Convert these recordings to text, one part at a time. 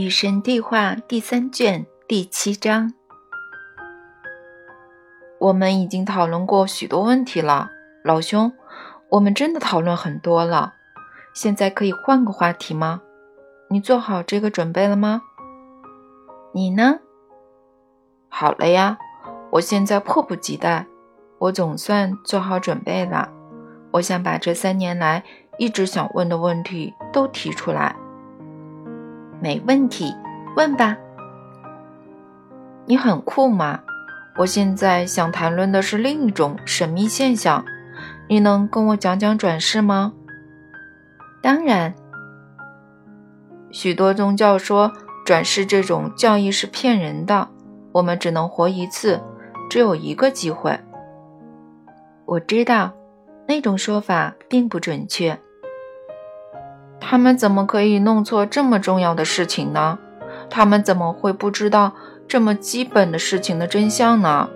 与神对话第三卷第七章。我们已经讨论过许多问题了，老兄，我们真的讨论很多了。现在可以换个话题吗？你做好这个准备了吗？你呢？好了呀，我现在迫不及待。我总算做好准备了。我想把这三年来一直想问的问题都提出来。没问题，问吧。你很酷嘛？我现在想谈论的是另一种神秘现象，你能跟我讲讲转世吗？当然。许多宗教说转世这种教义是骗人的，我们只能活一次，只有一个机会。我知道，那种说法并不准确。他们怎么可以弄错这么重要的事情呢？他们怎么会不知道这么基本的事情的真相呢？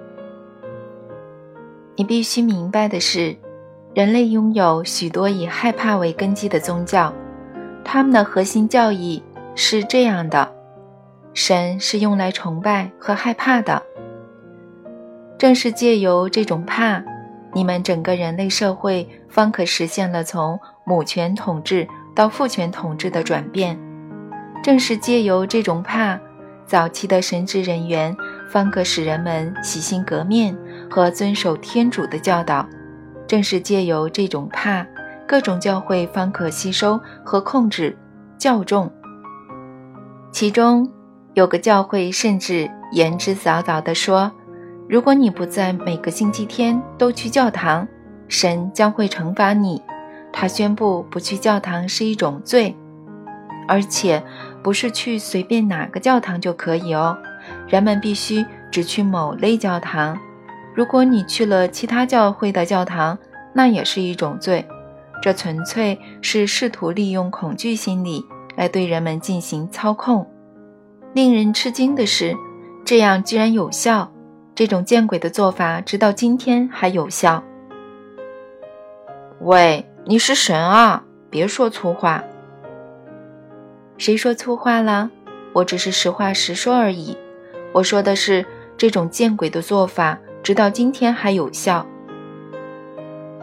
你必须明白的是，人类拥有许多以害怕为根基的宗教，他们的核心教义是这样的：神是用来崇拜和害怕的。正是借由这种怕，你们整个人类社会方可实现了从母权统治。到父权统治的转变，正是借由这种怕，早期的神职人员方可使人们洗心革面和遵守天主的教导；正是借由这种怕，各种教会方可吸收和控制教众。其中有个教会甚至言之凿凿地说：“如果你不在每个星期天都去教堂，神将会惩罚你。”他宣布不去教堂是一种罪，而且不是去随便哪个教堂就可以哦。人们必须只去某类教堂。如果你去了其他教会的教堂，那也是一种罪。这纯粹是试图利用恐惧心理来对人们进行操控。令人吃惊的是，这样居然有效。这种见鬼的做法直到今天还有效。喂。你是神啊！别说粗话。谁说粗话了？我只是实话实说而已。我说的是这种见鬼的做法，直到今天还有效。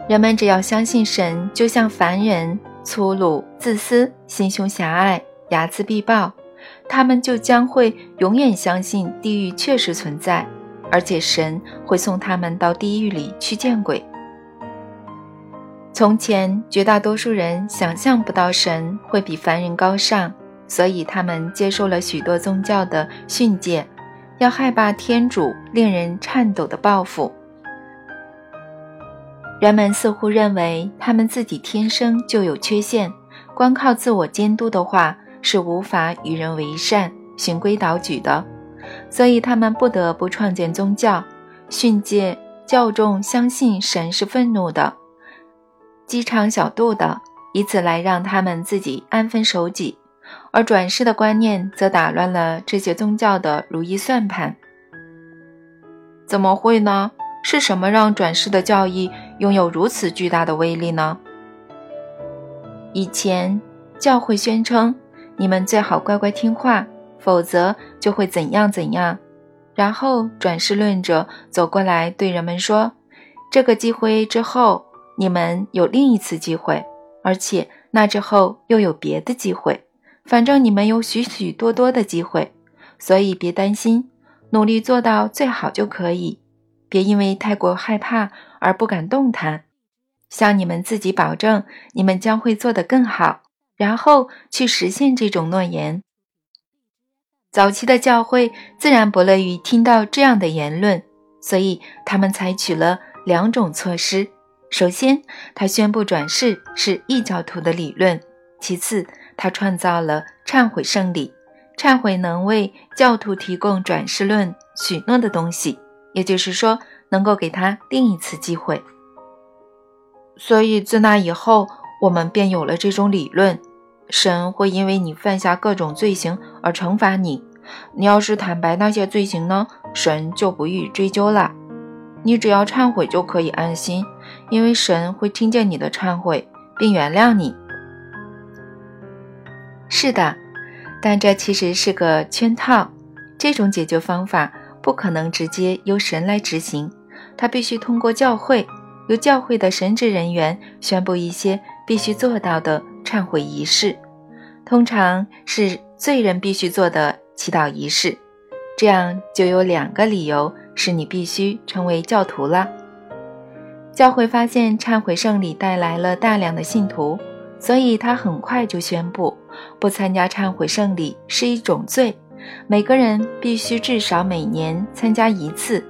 人们只要相信神，就像凡人粗鲁、自私、心胸狭隘、睚眦必报，他们就将会永远相信地狱确实存在，而且神会送他们到地狱里去见鬼。从前，绝大多数人想象不到神会比凡人高尚，所以他们接受了许多宗教的训诫，要害怕天主令人颤抖的报复。人们似乎认为他们自己天生就有缺陷，光靠自我监督的话是无法与人为善、循规蹈矩的，所以他们不得不创建宗教，训诫教众相信神是愤怒的。鸡肠小肚的，以此来让他们自己安分守己，而转世的观念则打乱了这些宗教的如意算盘。怎么会呢？是什么让转世的教义拥有如此巨大的威力呢？以前教会宣称，你们最好乖乖听话，否则就会怎样怎样。然后转世论者走过来对人们说：“这个机会之后。”你们有另一次机会，而且那之后又有别的机会，反正你们有许许多多的机会，所以别担心，努力做到最好就可以。别因为太过害怕而不敢动弹，向你们自己保证，你们将会做得更好，然后去实现这种诺言。早期的教会自然不乐于听到这样的言论，所以他们采取了两种措施。首先，他宣布转世是异教徒的理论；其次，他创造了忏悔圣礼，忏悔能为教徒提供转世论许诺的东西，也就是说，能够给他另一次机会。所以，自那以后，我们便有了这种理论：神会因为你犯下各种罪行而惩罚你。你要是坦白那些罪行呢，神就不予追究了。你只要忏悔就可以安心，因为神会听见你的忏悔并原谅你。是的，但这其实是个圈套。这种解决方法不可能直接由神来执行，它必须通过教会，由教会的神职人员宣布一些必须做到的忏悔仪式，通常是罪人必须做的祈祷仪式。这样就有两个理由使你必须成为教徒了。教会发现忏悔圣礼带来了大量的信徒，所以他很快就宣布，不参加忏悔圣礼是一种罪，每个人必须至少每年参加一次。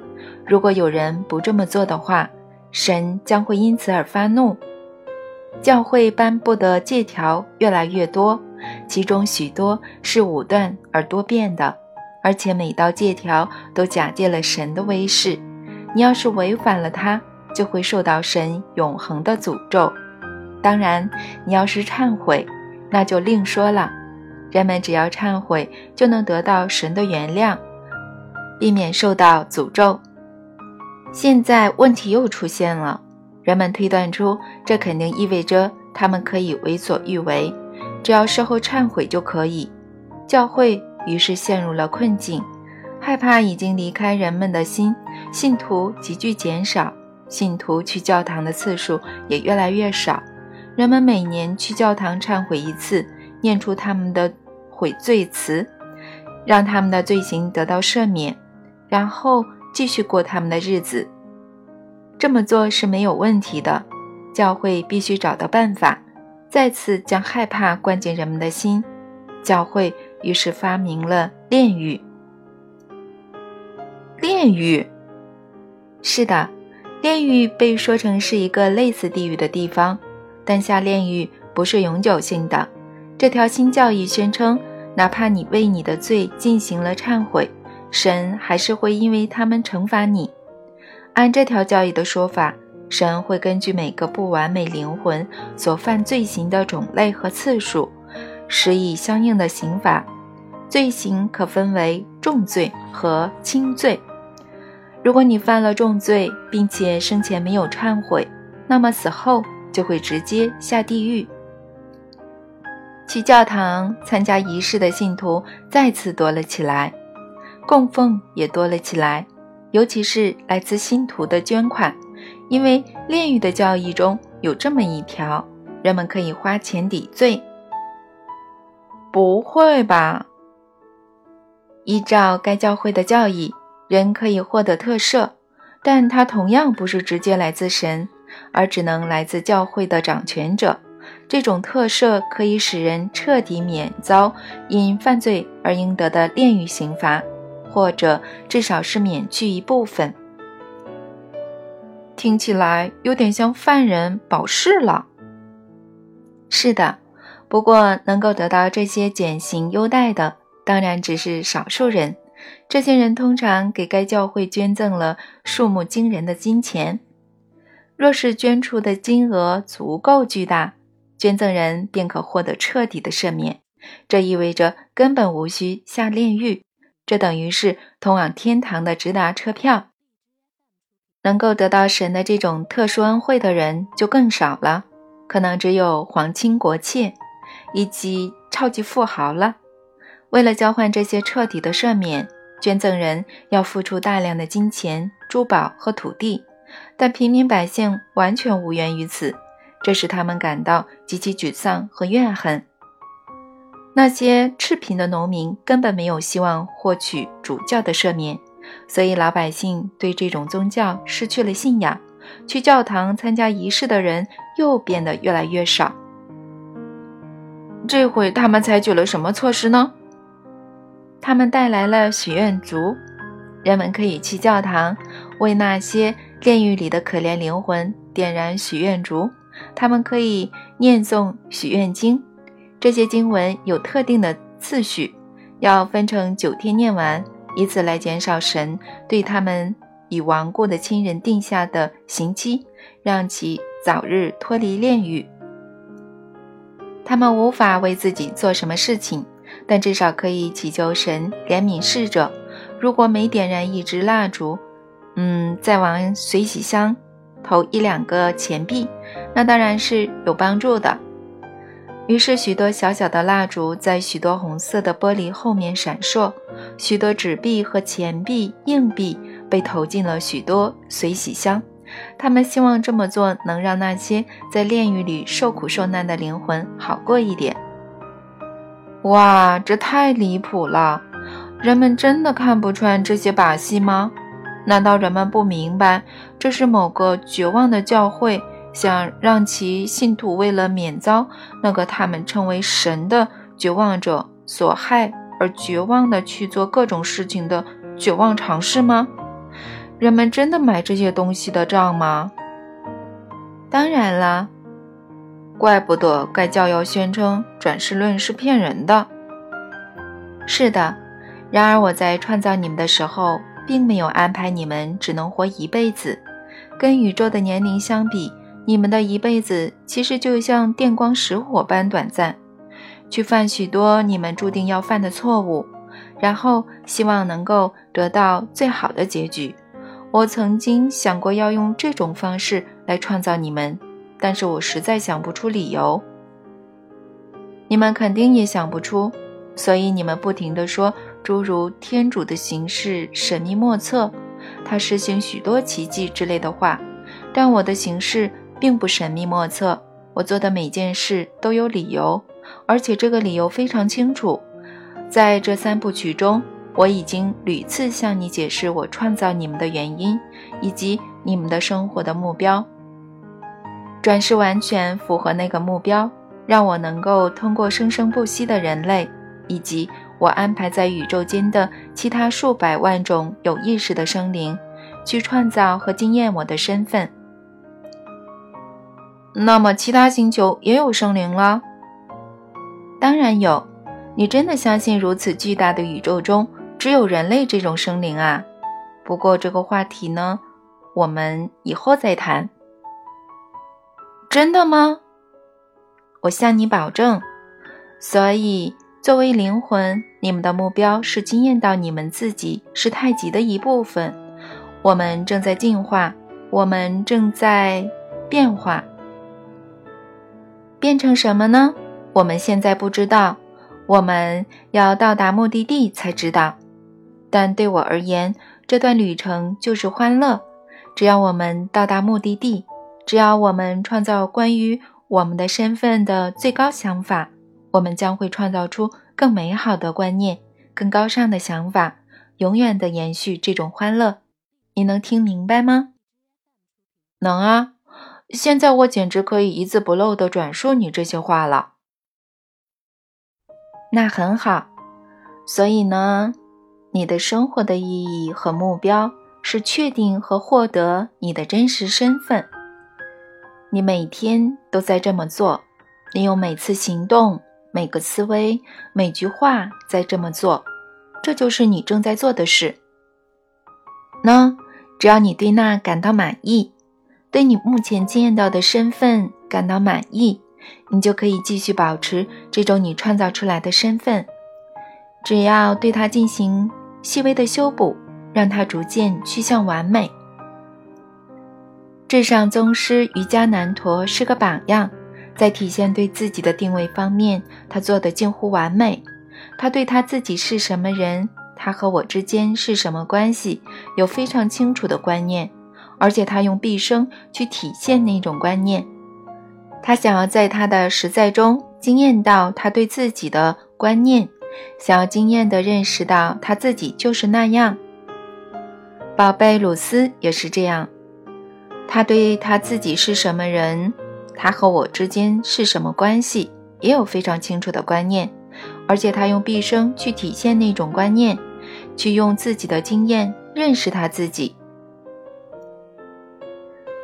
如果有人不这么做的话，神将会因此而发怒。教会颁布的戒条越来越多，其中许多是武断而多变的，而且每道戒条都假借了神的威势。你要是违反了它，就会受到神永恒的诅咒。当然，你要是忏悔，那就另说了。人们只要忏悔，就能得到神的原谅，避免受到诅咒。现在问题又出现了，人们推断出这肯定意味着他们可以为所欲为，只要事后忏悔就可以。教会于是陷入了困境，害怕已经离开人们的心，信徒急剧减少。信徒去教堂的次数也越来越少，人们每年去教堂忏悔一次，念出他们的悔罪词，让他们的罪行得到赦免，然后继续过他们的日子。这么做是没有问题的。教会必须找到办法，再次将害怕灌进人们的心。教会于是发明了炼狱。炼狱，是的。炼狱被说成是一个类似地狱的地方，但下炼狱不是永久性的。这条新教义宣称，哪怕你为你的罪进行了忏悔，神还是会因为他们惩罚你。按这条教义的说法，神会根据每个不完美灵魂所犯罪行的种类和次数，施以相应的刑罚。罪行可分为重罪和轻罪。如果你犯了重罪，并且生前没有忏悔，那么死后就会直接下地狱。去教堂参加仪式的信徒再次多了起来，供奉也多了起来，尤其是来自信徒的捐款，因为炼狱的教义中有这么一条：人们可以花钱抵罪。不会吧？依照该教会的教义。人可以获得特赦，但它同样不是直接来自神，而只能来自教会的掌权者。这种特赦可以使人彻底免遭因犯罪而应得的炼狱刑罚，或者至少是免去一部分。听起来有点像犯人保释了。是的，不过能够得到这些减刑优待的，当然只是少数人。这些人通常给该教会捐赠了数目惊人的金钱。若是捐出的金额足够巨大，捐赠人便可获得彻底的赦免。这意味着根本无需下炼狱，这等于是通往天堂的直达车票。能够得到神的这种特殊恩惠的人就更少了，可能只有皇亲国戚以及超级富豪了。为了交换这些彻底的赦免，捐赠人要付出大量的金钱、珠宝和土地，但平民百姓完全无缘于此，这使他们感到极其沮丧和怨恨。那些赤贫的农民根本没有希望获取主教的赦免，所以老百姓对这种宗教失去了信仰，去教堂参加仪式的人又变得越来越少。这回他们采取了什么措施呢？他们带来了许愿烛，人们可以去教堂为那些炼狱里的可怜灵魂点燃许愿烛。他们可以念诵许愿经，这些经文有特定的次序，要分成九天念完，以此来减少神对他们已亡故的亲人定下的刑期，让其早日脱离炼狱。他们无法为自己做什么事情。但至少可以祈求神怜悯逝者。如果每点燃一支蜡烛，嗯，再往随喜箱投一两个钱币，那当然是有帮助的。于是，许多小小的蜡烛在许多红色的玻璃后面闪烁，许多纸币和钱币、硬币被投进了许多随喜箱。他们希望这么做能让那些在炼狱里受苦受难的灵魂好过一点。哇，这太离谱了！人们真的看不穿这些把戏吗？难道人们不明白，这是某个绝望的教会？想让其信徒为了免遭那个他们称为神的绝望者所害而绝望的去做各种事情的绝望尝试吗？人们真的买这些东西的账吗？当然啦，怪不得该教要宣称转世论是骗人的。是的，然而我在创造你们的时候，并没有安排你们只能活一辈子，跟宇宙的年龄相比。你们的一辈子其实就像电光石火般短暂，去犯许多你们注定要犯的错误，然后希望能够得到最好的结局。我曾经想过要用这种方式来创造你们，但是我实在想不出理由。你们肯定也想不出，所以你们不停地说诸如“天主的形式神秘莫测”，他实行许多奇迹之类的话，但我的形式。并不神秘莫测，我做的每件事都有理由，而且这个理由非常清楚。在这三部曲中，我已经屡次向你解释我创造你们的原因，以及你们的生活的目标。转世完全符合那个目标，让我能够通过生生不息的人类，以及我安排在宇宙间的其他数百万种有意识的生灵，去创造和经验我的身份。那么，其他星球也有生灵了？当然有。你真的相信如此巨大的宇宙中只有人类这种生灵啊？不过这个话题呢，我们以后再谈。真的吗？我向你保证。所以，作为灵魂，你们的目标是惊艳到你们自己是太极的一部分。我们正在进化，我们正在变化。变成什么呢？我们现在不知道，我们要到达目的地才知道。但对我而言，这段旅程就是欢乐。只要我们到达目的地，只要我们创造关于我们的身份的最高想法，我们将会创造出更美好的观念、更高尚的想法，永远的延续这种欢乐。你能听明白吗？能啊。现在我简直可以一字不漏地转述你这些话了。那很好。所以呢，你的生活的意义和目标是确定和获得你的真实身份。你每天都在这么做，你用每次行动、每个思维、每句话在这么做，这就是你正在做的事。那只要你对那感到满意。对你目前经验到的身份感到满意，你就可以继续保持这种你创造出来的身份。只要对它进行细微的修补，让它逐渐趋向完美。至上宗师瑜伽南陀是个榜样，在体现对自己的定位方面，他做的近乎完美。他对他自己是什么人，他和我之间是什么关系，有非常清楚的观念。而且他用毕生去体现那种观念，他想要在他的实在中惊艳到他对自己的观念，想要惊艳地认识到他自己就是那样。宝贝鲁斯也是这样，他对他自己是什么人，他和我之间是什么关系，也有非常清楚的观念，而且他用毕生去体现那种观念，去用自己的经验认识他自己。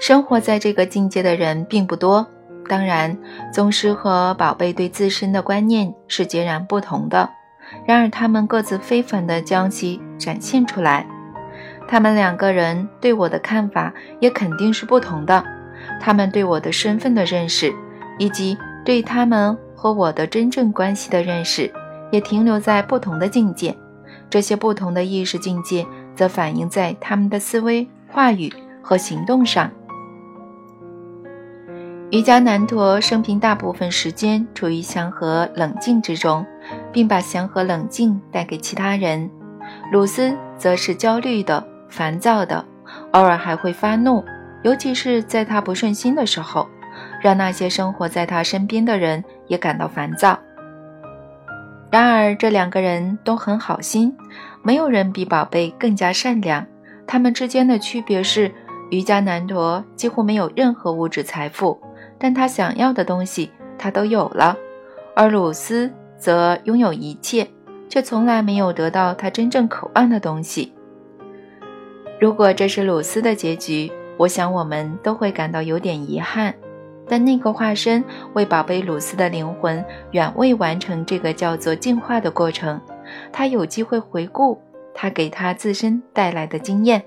生活在这个境界的人并不多，当然，宗师和宝贝对自身的观念是截然不同的。然而，他们各自非凡地将其展现出来。他们两个人对我的看法也肯定是不同的。他们对我的身份的认识，以及对他们和我的真正关系的认识，也停留在不同的境界。这些不同的意识境界则反映在他们的思维、话语和行动上。瑜伽男陀生平大部分时间处于祥和冷静之中，并把祥和冷静带给其他人。鲁斯则是焦虑的、烦躁的，偶尔还会发怒，尤其是在他不顺心的时候，让那些生活在他身边的人也感到烦躁。然而，这两个人都很好心，没有人比宝贝更加善良。他们之间的区别是，瑜伽男陀几乎没有任何物质财富。但他想要的东西，他都有了，而鲁斯则拥有一切，却从来没有得到他真正渴望的东西。如果这是鲁斯的结局，我想我们都会感到有点遗憾。但那个化身为宝贝鲁斯的灵魂远未完成这个叫做进化的过程，他有机会回顾他给他自身带来的经验，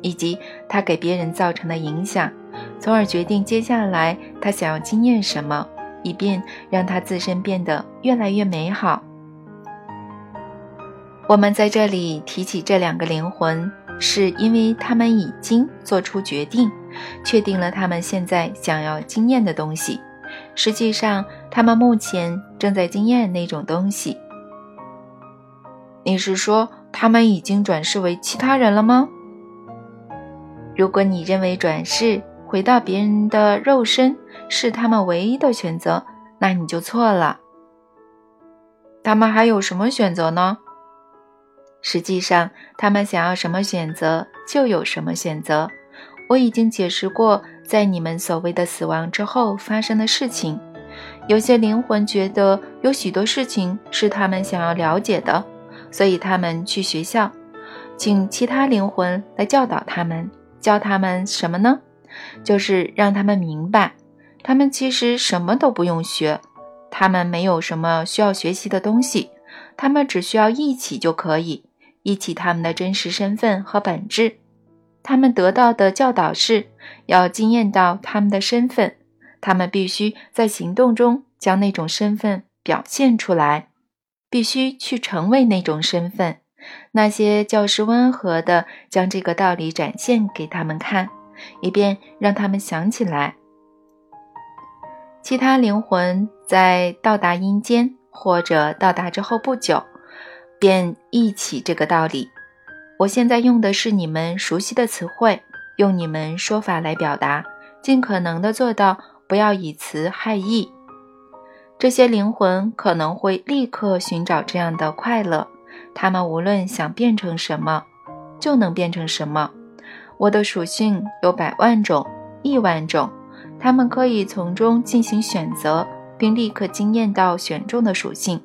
以及他给别人造成的影响。从而决定接下来他想要经验什么，以便让他自身变得越来越美好。我们在这里提起这两个灵魂，是因为他们已经做出决定，确定了他们现在想要经验的东西。实际上，他们目前正在经验那种东西。你是说，他们已经转世为其他人了吗？如果你认为转世，回到别人的肉身是他们唯一的选择，那你就错了。他们还有什么选择呢？实际上，他们想要什么选择就有什么选择。我已经解释过，在你们所谓的死亡之后发生的事情。有些灵魂觉得有许多事情是他们想要了解的，所以他们去学校，请其他灵魂来教导他们，教他们什么呢？就是让他们明白，他们其实什么都不用学，他们没有什么需要学习的东西，他们只需要一起就可以，忆起他们的真实身份和本质。他们得到的教导是要惊艳到他们的身份，他们必须在行动中将那种身份表现出来，必须去成为那种身份。那些教师温和地将这个道理展现给他们看。以便让他们想起来，其他灵魂在到达阴间或者到达之后不久，便忆起这个道理。我现在用的是你们熟悉的词汇，用你们说法来表达，尽可能的做到不要以词害意。这些灵魂可能会立刻寻找这样的快乐，他们无论想变成什么，就能变成什么。我的属性有百万种、亿万种，他们可以从中进行选择，并立刻惊艳到选中的属性。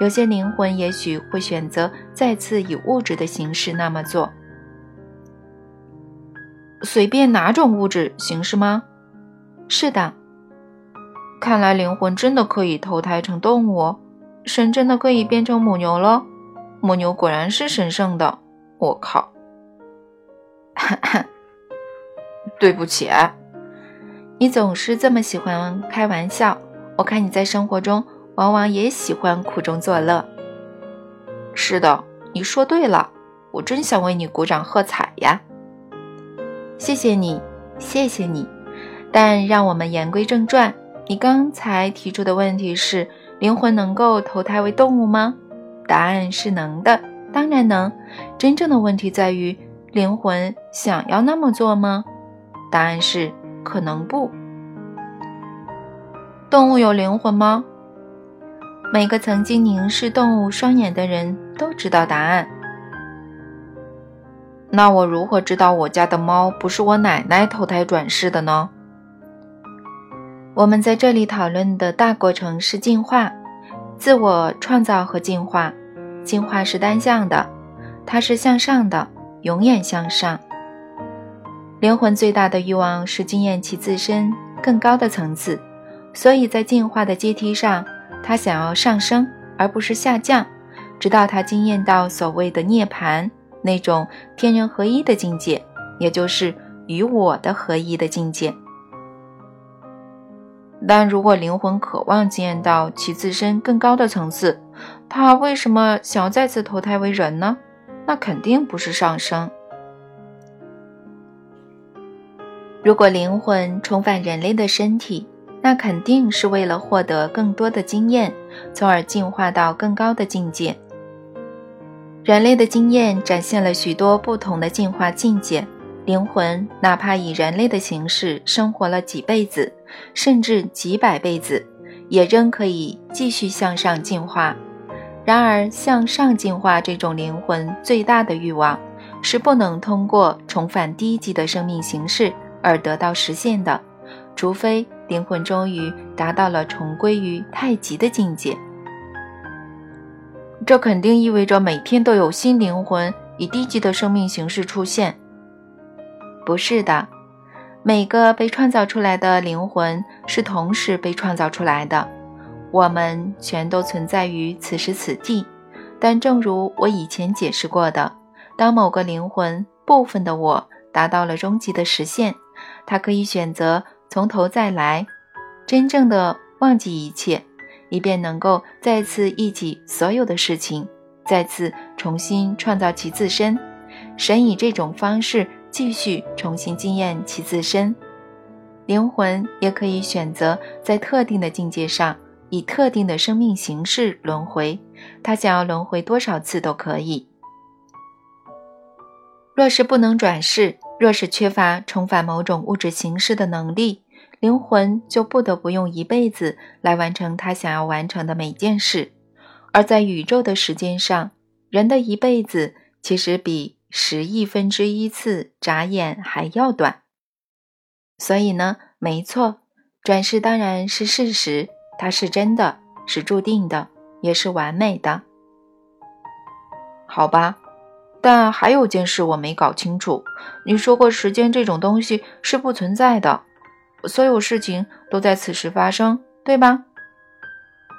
有些灵魂也许会选择再次以物质的形式那么做。随便哪种物质形式吗？是的。看来灵魂真的可以投胎成动物，神真的可以变成母牛了。母牛果然是神圣的。我靠！对不起，你总是这么喜欢开玩笑。我看你在生活中往往也喜欢苦中作乐。是的，你说对了，我真想为你鼓掌喝彩呀！谢谢你，谢谢你。但让我们言归正传，你刚才提出的问题是：灵魂能够投胎为动物吗？答案是能的，当然能。真正的问题在于。灵魂想要那么做吗？答案是可能不。动物有灵魂吗？每个曾经凝视动物双眼的人都知道答案。那我如何知道我家的猫不是我奶奶投胎转世的呢？我们在这里讨论的大过程是进化、自我创造和进化。进化是单向的，它是向上的。永远向上。灵魂最大的欲望是经验其自身更高的层次，所以在进化的阶梯上，他想要上升而不是下降，直到他经验到所谓的涅槃那种天人合一的境界，也就是与我的合一的境界。但如果灵魂渴望经验到其自身更高的层次，他为什么想要再次投胎为人呢？那肯定不是上升。如果灵魂重返人类的身体，那肯定是为了获得更多的经验，从而进化到更高的境界。人类的经验展现了许多不同的进化境界。灵魂哪怕以人类的形式生活了几辈子，甚至几百辈子，也仍可以继续向上进化。然而，向上进化这种灵魂最大的欲望，是不能通过重返低级的生命形式而得到实现的，除非灵魂终于达到了重归于太极的境界。这肯定意味着每天都有新灵魂以低级的生命形式出现。不是的，每个被创造出来的灵魂是同时被创造出来的。我们全都存在于此时此地，但正如我以前解释过的，当某个灵魂部分的我达到了终极的实现，他可以选择从头再来，真正的忘记一切，以便能够再次忆起所有的事情，再次重新创造其自身。神以这种方式继续重新经验其自身。灵魂也可以选择在特定的境界上。以特定的生命形式轮回，他想要轮回多少次都可以。若是不能转世，若是缺乏重返某种物质形式的能力，灵魂就不得不用一辈子来完成他想要完成的每件事。而在宇宙的时间上，人的一辈子其实比十亿分之一次眨眼还要短。所以呢，没错，转世当然是事实。它是真的，是注定的，也是完美的。好吧，但还有件事我没搞清楚。你说过时间这种东西是不存在的，所有事情都在此时发生，对吧？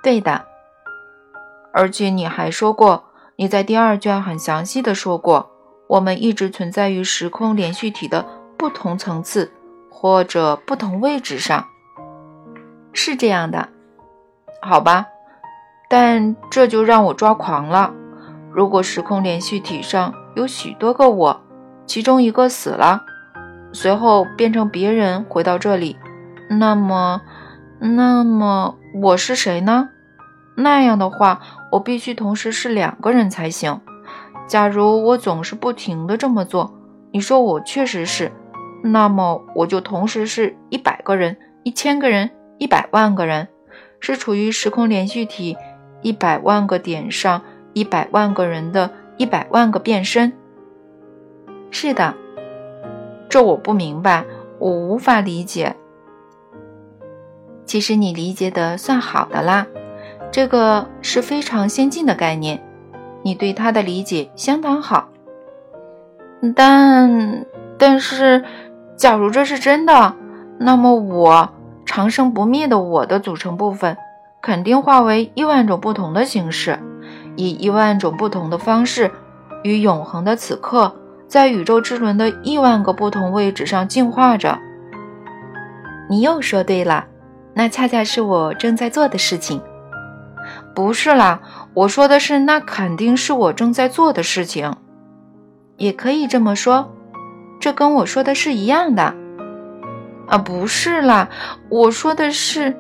对的。而且你还说过，你在第二卷很详细的说过，我们一直存在于时空连续体的不同层次或者不同位置上。是这样的。好吧，但这就让我抓狂了。如果时空连续体上有许多个我，其中一个死了，随后变成别人回到这里，那么，那么我是谁呢？那样的话，我必须同时是两个人才行。假如我总是不停的这么做，你说我确实是，那么我就同时是一百个人、一千个人、一百万个人。是处于时空连续体一百万个点上一百万个人的一百万个变身。是的，这我不明白，我无法理解。其实你理解的算好的啦，这个是非常先进的概念，你对它的理解相当好。但但是，假如这是真的，那么我。长生不灭的我的组成部分，肯定化为亿万种不同的形式，以亿万种不同的方式，与永恒的此刻，在宇宙之轮的亿万个不同位置上进化着。你又说对了，那恰恰是我正在做的事情。不是啦，我说的是，那肯定是我正在做的事情。也可以这么说，这跟我说的是一样的。啊，不是啦，我说的是，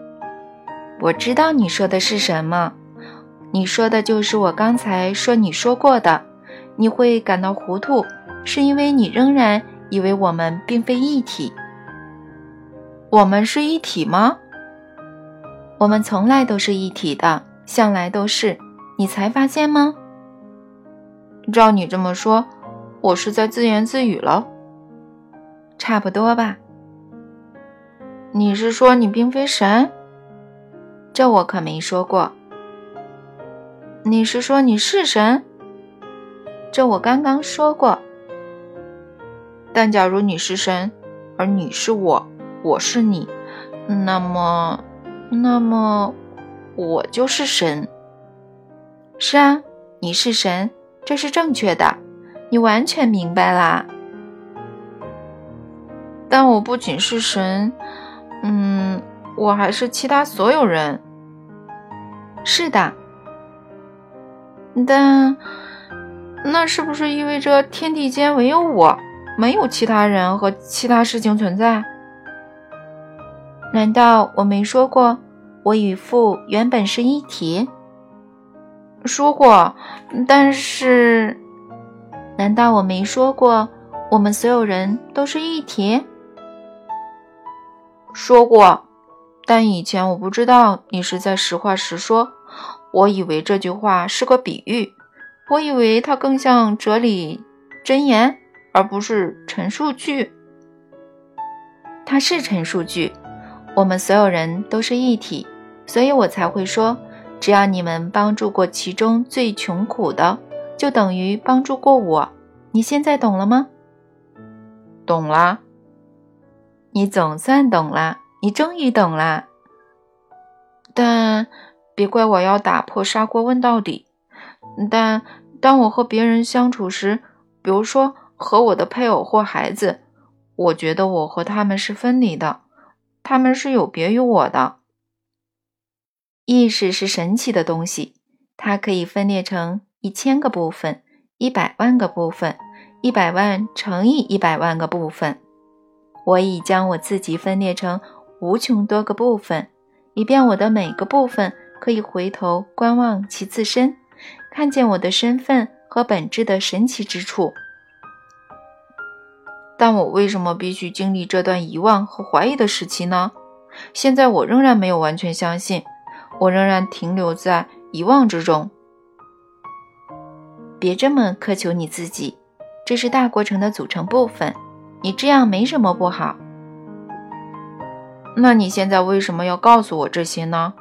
我知道你说的是什么，你说的就是我刚才说你说过的，你会感到糊涂，是因为你仍然以为我们并非一体。我们是一体吗？我们从来都是一体的，向来都是，你才发现吗？照你这么说，我是在自言自语了，差不多吧。你是说你并非神？这我可没说过。你是说你是神？这我刚刚说过。但假如你是神，而你是我，我是你，那么，那么我就是神。是啊，你是神，这是正确的。你完全明白啦。但我不仅是神。嗯，我还是其他所有人。是的，但那是不是意味着天地间唯有我，没有其他人和其他事情存在？难道我没说过，我与父原本是一体？说过，但是，难道我没说过，我们所有人都是一体？说过，但以前我不知道你是在实话实说，我以为这句话是个比喻，我以为它更像哲理箴言，而不是陈述句。它是陈述句。我们所有人都是一体，所以我才会说，只要你们帮助过其中最穷苦的，就等于帮助过我。你现在懂了吗？懂了。你总算懂了，你终于懂了。但别怪我要打破砂锅问到底。但当我和别人相处时，比如说和我的配偶或孩子，我觉得我和他们是分离的。他们是有别于我的。意识是神奇的东西，它可以分裂成一千个部分、一百万个部分、一百万乘以一百万个部分。我已将我自己分裂成无穷多个部分，以便我的每个部分可以回头观望其自身，看见我的身份和本质的神奇之处。但我为什么必须经历这段遗忘和怀疑的时期呢？现在我仍然没有完全相信，我仍然停留在遗忘之中。别这么苛求你自己，这是大过程的组成部分，你这样没什么不好。那你现在为什么要告诉我这些呢？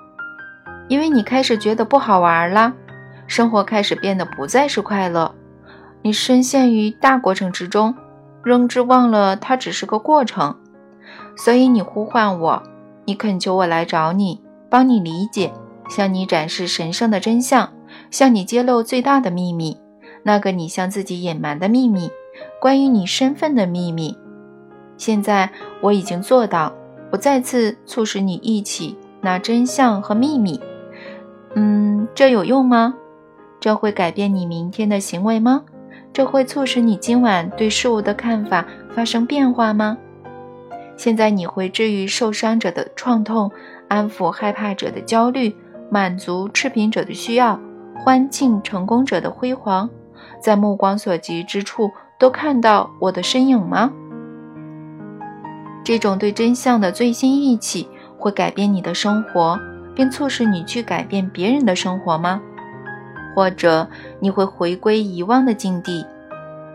因为你开始觉得不好玩了，生活开始变得不再是快乐，你深陷于大过程之中。仍之忘了，它只是个过程，所以你呼唤我，你恳求我来找你，帮你理解，向你展示神圣的真相，向你揭露最大的秘密，那个你向自己隐瞒的秘密，关于你身份的秘密。现在我已经做到，我再次促使你一起那真相和秘密。嗯，这有用吗？这会改变你明天的行为吗？这会促使你今晚对事物的看法发生变化吗？现在你会治愈受伤者的创痛，安抚害怕者的焦虑，满足赤贫者的需要，欢庆成功者的辉煌，在目光所及之处都看到我的身影吗？这种对真相的最新意起会改变你的生活，并促使你去改变别人的生活吗？或者你会回归遗忘的境地，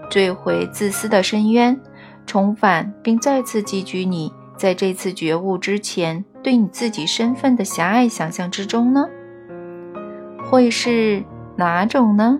坠回自私的深渊，重返并再次寄居你在这次觉悟之前对你自己身份的狭隘想象之中呢？会是哪种呢？